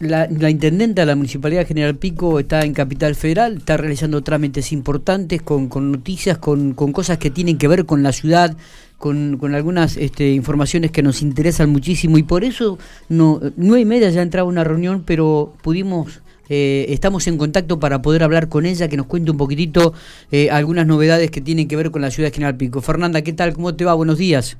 la, la, intendenta de la Municipalidad General Pico está en Capital Federal, está realizando trámites importantes con, con noticias, con, con, cosas que tienen que ver con la ciudad, con, con algunas este, informaciones que nos interesan muchísimo y por eso no nueve y media ya entraba una reunión, pero pudimos eh, estamos en contacto para poder hablar con ella, que nos cuente un poquitito eh, algunas novedades que tienen que ver con la ciudad de General Pico. Fernanda, ¿qué tal? ¿Cómo te va? Buenos días.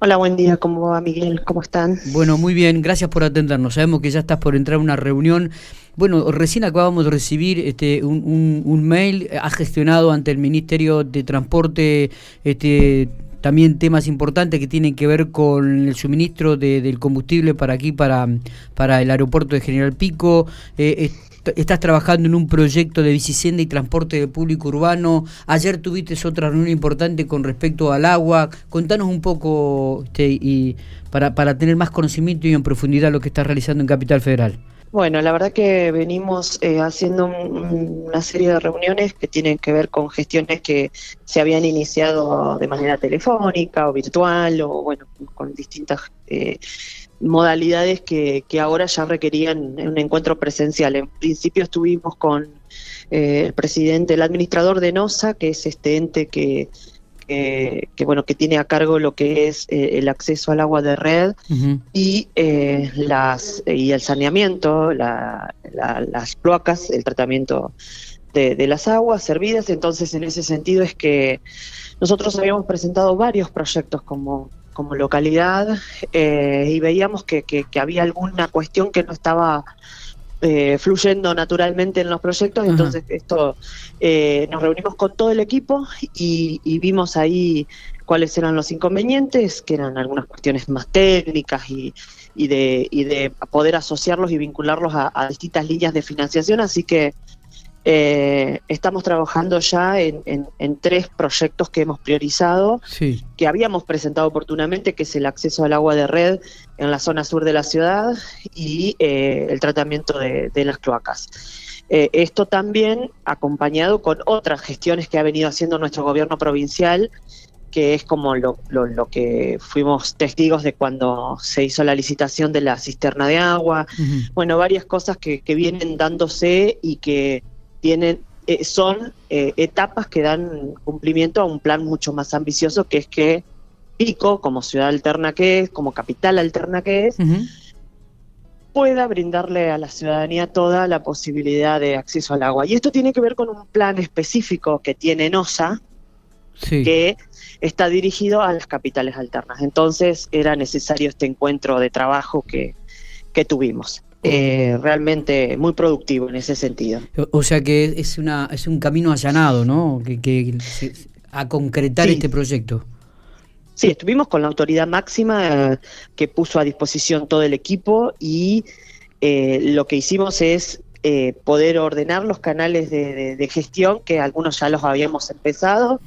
Hola, buen día. ¿Cómo va Miguel? ¿Cómo están? Bueno, muy bien. Gracias por atendernos. Sabemos que ya estás por entrar a una reunión. Bueno, recién acabamos de recibir este, un, un mail. Ha gestionado ante el Ministerio de Transporte este, también temas importantes que tienen que ver con el suministro de, del combustible para aquí, para, para el aeropuerto de General Pico. Eh, estás trabajando en un proyecto de bicicenda y transporte de público urbano. Ayer tuviste otra reunión importante con respecto al agua. Contanos un poco este, y para, para tener más conocimiento y en profundidad lo que estás realizando en Capital Federal. Bueno, la verdad que venimos eh, haciendo una serie de reuniones que tienen que ver con gestiones que se habían iniciado de manera telefónica o virtual o bueno, con distintas eh, modalidades que, que, ahora ya requerían un encuentro presencial. En principio estuvimos con eh, el presidente, el administrador de NOSA, que es este ente que que, bueno que tiene a cargo lo que es eh, el acceso al agua de red y eh, las y el saneamiento, las cloacas, el tratamiento de, las aguas servidas. Entonces, en ese sentido es que nosotros habíamos presentado varios proyectos como como localidad eh, y veíamos que, que, había alguna cuestión que no estaba eh, fluyendo naturalmente en los proyectos. Entonces, esto eh, nos reunimos con todo el equipo y, vimos ahí cuáles eran los inconvenientes, que eran algunas cuestiones más técnicas y, de, y de poder asociarlos y vincularlos a, a distintas líneas de financiación. Así que eh, estamos trabajando ya en, tres proyectos que hemos priorizado, que habíamos presentado oportunamente, que es el acceso al agua de red en la zona sur de la ciudad y eh, el tratamiento de, las cloacas. Eh, esto también acompañado con otras gestiones que ha venido haciendo nuestro gobierno provincial, que es como lo, que fuimos testigos de cuando se hizo la licitación de la cisterna de agua, bueno, varias cosas que vienen dándose y que tienen eh, son eh, etapas que dan cumplimiento a un plan mucho más ambicioso que es que Pico, como ciudad alterna que es, como capital alterna que es, pueda brindarle a la ciudadanía toda la posibilidad de acceso al agua. Y esto tiene que ver con un plan específico que tiene NOSA, que está dirigido a las capitales alternas. Entonces era necesario este encuentro de trabajo que, que tuvimos. Eh, realmente muy productivo en ese sentido. O, sea que es una es un camino allanado, ¿no? Que, a concretar este proyecto. Sí, estuvimos con la autoridad máxima eh, que puso a disposición todo el equipo y eh, lo que hicimos es poder ordenar los canales de, gestión, que algunos ya los habíamos empezado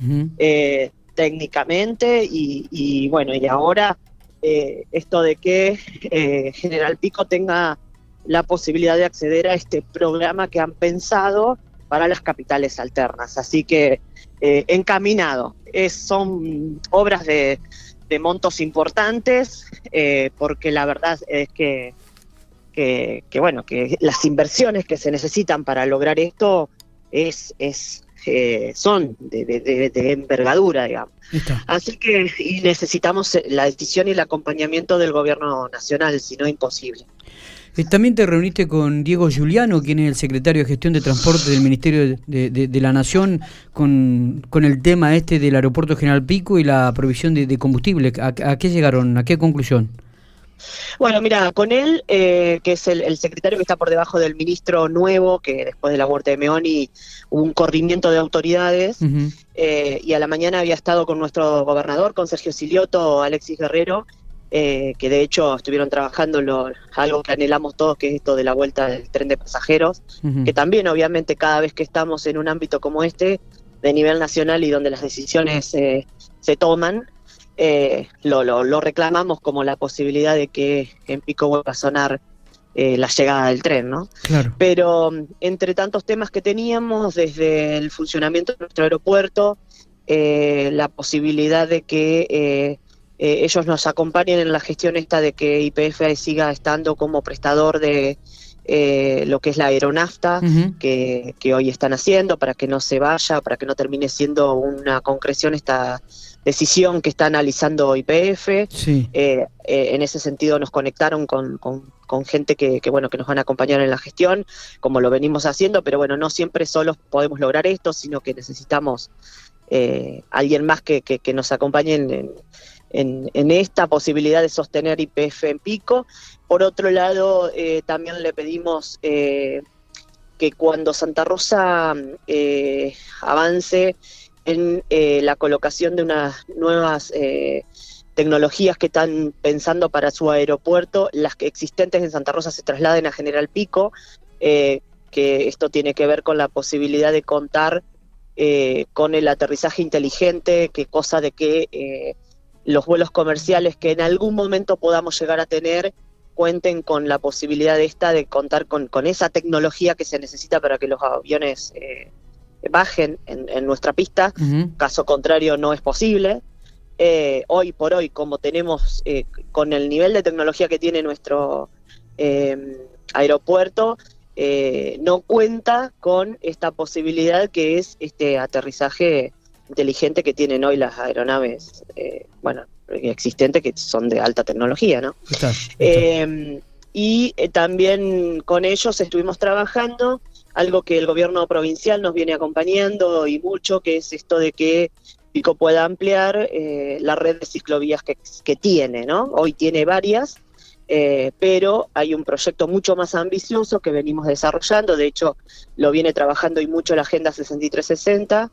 técnicamente y, y, bueno, y ahora esto de que General Pico tenga la posibilidad de acceder a este programa que han pensado para las capitales alternas. Así que eh, encaminado. Es, son obras de, montos importantes, eh, porque la verdad es que, que, bueno, que las inversiones que se necesitan para lograr esto es, es eh, son de, de, envergadura, digamos. Así que y necesitamos la decisión y el acompañamiento del gobierno nacional, si no imposible. Eh, también te reuniste con Diego Giuliano, quien es el secretario de Gestión de Transporte del Ministerio de, la Nación, con, el tema este del Aeropuerto General Pico y la provisión de, combustible. ¿A, qué llegaron? ¿A qué conclusión? Bueno, mira, con él, eh, que es el, secretario que está por debajo del ministro nuevo, que después de la muerte de Meoni hubo un corrimiento de autoridades, eh, y a la mañana había estado con nuestro gobernador, con Sergio Silioto, Alexis Guerrero, eh, que de hecho estuvieron trabajando lo, algo que anhelamos todos, que es esto de la vuelta del tren de pasajeros, que también obviamente cada vez que estamos en un ámbito como este, de nivel nacional y donde las decisiones eh, se toman, eh, lo, lo, reclamamos como la posibilidad de que en Pico vuelva a sonar la llegada del tren, ¿no? Pero entre tantos temas que teníamos, desde el funcionamiento de nuestro aeropuerto, la posibilidad de que ellos nos acompañen en la gestión esta de que IPF siga estando como prestador de lo que es la aeronafta que, que, hoy están haciendo para que no se vaya, para que no termine siendo una concreción esta decisión que está analizando IPF. Eh, eh, en ese sentido nos conectaron con, con, gente que, bueno que nos van a acompañar en la gestión, como lo venimos haciendo, pero bueno, no siempre solos podemos lograr esto, sino que necesitamos eh, alguien más que, que, nos acompañe en, en, esta posibilidad de sostener IPF en pico. Por otro lado, también le pedimos que cuando Santa Rosa avance en eh, la colocación de unas nuevas eh, tecnologías que están pensando para su aeropuerto, las que existentes en Santa Rosa se trasladen a General Pico, eh, que esto tiene que ver con la posibilidad de contar con el aterrizaje inteligente, que cosa de que los vuelos comerciales que en algún momento podamos llegar a tener cuenten con la posibilidad de esta de contar con, con esa tecnología que se necesita para que los aviones bajen en, nuestra pista, caso contrario no es posible. Eh, hoy por hoy, como tenemos eh, con el nivel de tecnología que tiene nuestro eh, aeropuerto, no cuenta con esta posibilidad que es este aterrizaje inteligente que tienen hoy las aeronaves, bueno, existentes que son de alta tecnología, ¿no? y también con ellos estuvimos trabajando algo que el gobierno provincial nos viene acompañando y mucho, que es esto de que Pico pueda ampliar eh, la red de ciclovías que, que, tiene, ¿no? Hoy tiene varias, eh, pero hay un proyecto mucho más ambicioso que venimos desarrollando, de hecho lo viene trabajando y mucho la Agenda 6360,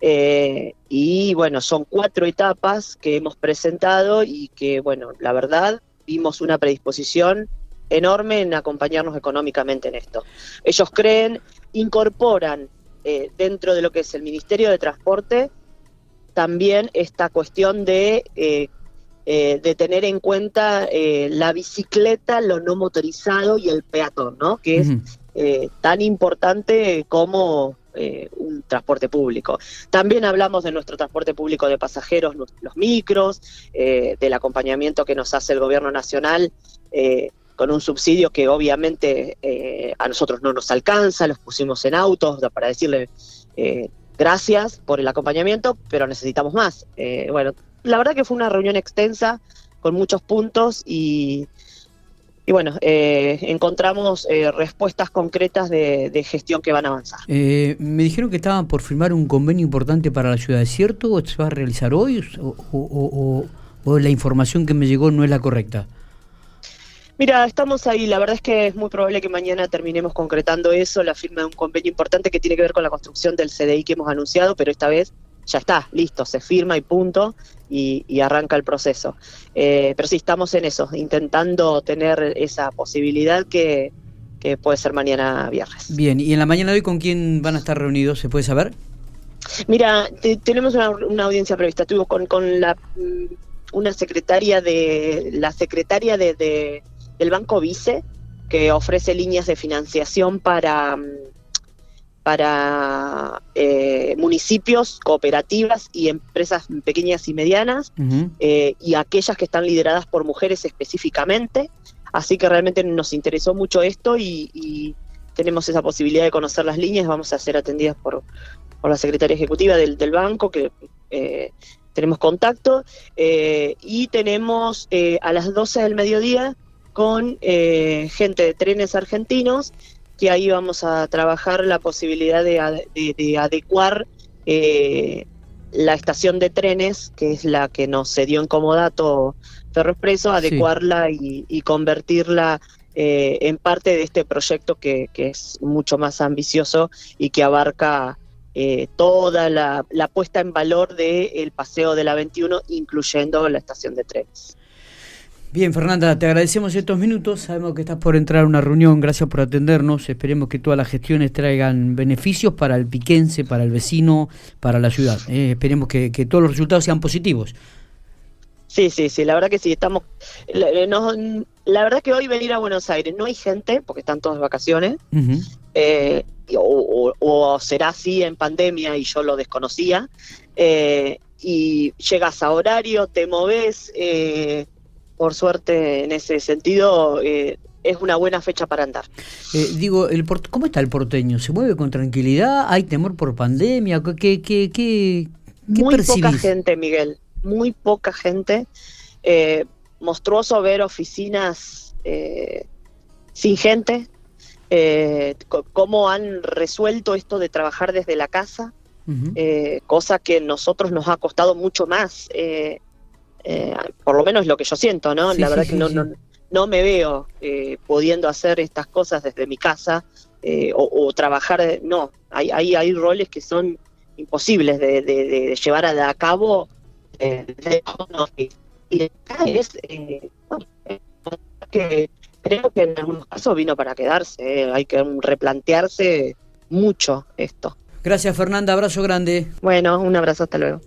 eh, y bueno, son cuatro etapas que hemos presentado y que, bueno, la verdad, vimos una predisposición enorme en acompañarnos económicamente en esto. Ellos creen, incorporan eh, dentro de lo que es el Ministerio de Transporte también esta cuestión de, eh, eh, de tener en cuenta la bicicleta, lo no motorizado y el peatón, ¿no? que es tan importante como un transporte público. También hablamos de nuestro transporte público de pasajeros, los micros, del acompañamiento que nos hace el gobierno nacional con un subsidio que obviamente eh, a nosotros no nos alcanza, los pusimos en autos para decirle eh, gracias por el acompañamiento, pero necesitamos más. Eh, bueno, la verdad que fue una reunión extensa con muchos puntos y, y bueno, encontramos respuestas concretas de, gestión que van a avanzar. me dijeron que estaban por firmar un convenio importante para la ciudad, ¿es cierto? ¿O ¿Se va a realizar hoy o, o la información que me llegó no es la correcta? Mira, estamos ahí. La verdad es que es muy probable que mañana terminemos concretando eso, la firma de un convenio importante que tiene que ver con la construcción del CDI que hemos anunciado, pero esta vez ya está, listo, se firma y punto, y, arranca el proceso. Eh, pero sí, estamos en eso, intentando tener esa posibilidad que, puede ser mañana viernes. Bien, ¿y en la mañana de hoy con quién van a estar reunidos? ¿Se puede saber? Mira, tenemos una, audiencia prevista. Estuvo con, con la mm, una secretaria de la secretaria de del Banco Vice, que ofrece líneas de financiación para, mm, para eh, municipios, cooperativas y empresas pequeñas y medianas, eh, y aquellas que están lideradas por mujeres específicamente. Así que realmente nos interesó mucho esto y, tenemos esa posibilidad de conocer las líneas. Vamos a ser atendidas por, por la secretaria ejecutiva del, del banco, que eh, tenemos contacto. y tenemos a las 12 del mediodía con eh, gente de trenes argentinos, que ahí vamos a trabajar la posibilidad de, adecuar eh, la estación de trenes, que es la que nos dio en comodato Ferroexpreso, adecuarla y, convertirla eh, en parte de este proyecto que, es mucho más ambicioso y que abarca toda la, puesta en valor del paseo de la 21, incluyendo la estación de trenes. Bien, Fernanda, te agradecemos estos minutos. Sabemos que estás por entrar a una reunión. Gracias por atendernos. Esperemos que todas las gestiones traigan beneficios para el piquense, para el vecino, para la ciudad. Eh, esperemos que, todos los resultados sean positivos. Sí, sí, sí, la verdad que sí, estamos... La, eh, verdad que hoy venir a Buenos Aires no hay gente, porque están todas de vacaciones, eh, o, será así en pandemia y yo lo desconocía, y llegas a horario, te moves, eh, por suerte en ese sentido eh, es una buena fecha para andar. Eh, digo, el ¿cómo está el porteño? ¿Se mueve con tranquilidad? ¿Hay temor por pandemia? ¿Qué, qué, qué, muy poca gente, Miguel, muy poca gente. monstruoso ver oficinas sin gente, cómo han resuelto esto de trabajar desde la casa eh, cosa que nosotros nos ha costado mucho más, eh, eh, por lo menos lo que yo siento, ¿no? la verdad que no, no, me veo pudiendo hacer estas cosas desde mi casa o, trabajar, no, hay, hay, hay roles que son imposibles de, llevar a, cabo y acá es que creo que en algunos casos vino para quedarse, hay que replantearse mucho esto. Gracias Fernanda, abrazo grande. Bueno, un abrazo, hasta luego.